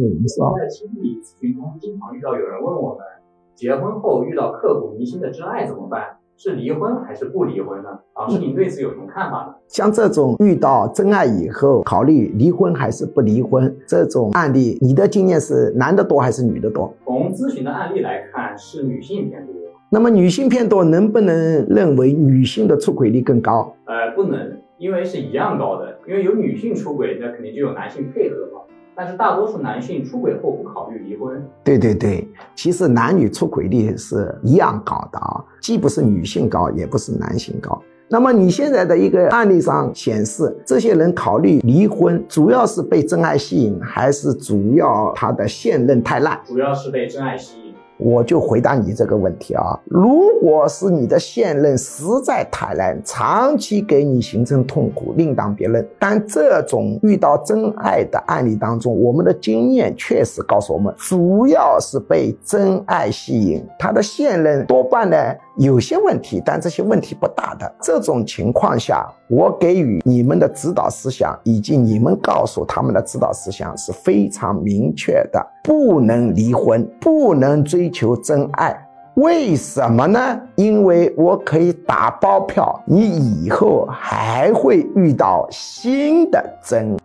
你说。在心理咨询中，经常遇到有人问我们，结婚后遇到刻骨铭心的真爱怎么办？是离婚还是不离婚呢？老师，您对此有什么看法呢？像这种遇到真爱以后考虑离婚还是不离婚这种案例，你的经验是男的多还是女的多？从咨询的案例来看，是女性偏多。那么女性偏多，能不能认为女性的出轨率更高？呃，不能，因为是一样高的。因为有女性出轨，那肯定就有男性配合嘛。但是大多数男性出轨后不考虑离婚。对对对，其实男女出轨率是一样高的啊，既不是女性高，也不是男性高。那么你现在的一个案例上显示，这些人考虑离婚，主要是被真爱吸引，还是主要他的现任太烂？主要是被真爱吸引。我就回答你这个问题啊，如果是你的现任实在太烂，长期给你形成痛苦，另当别论。但这种遇到真爱的案例当中，我们的经验确实告诉我们，主要是被真爱吸引，他的现任多半呢。有些问题，但这些问题不大的。这种情况下，我给予你们的指导思想，以及你们告诉他们的指导思想是非常明确的：不能离婚，不能追追求真爱。为什么呢？因为我可以打包票，你以后还会遇到新的真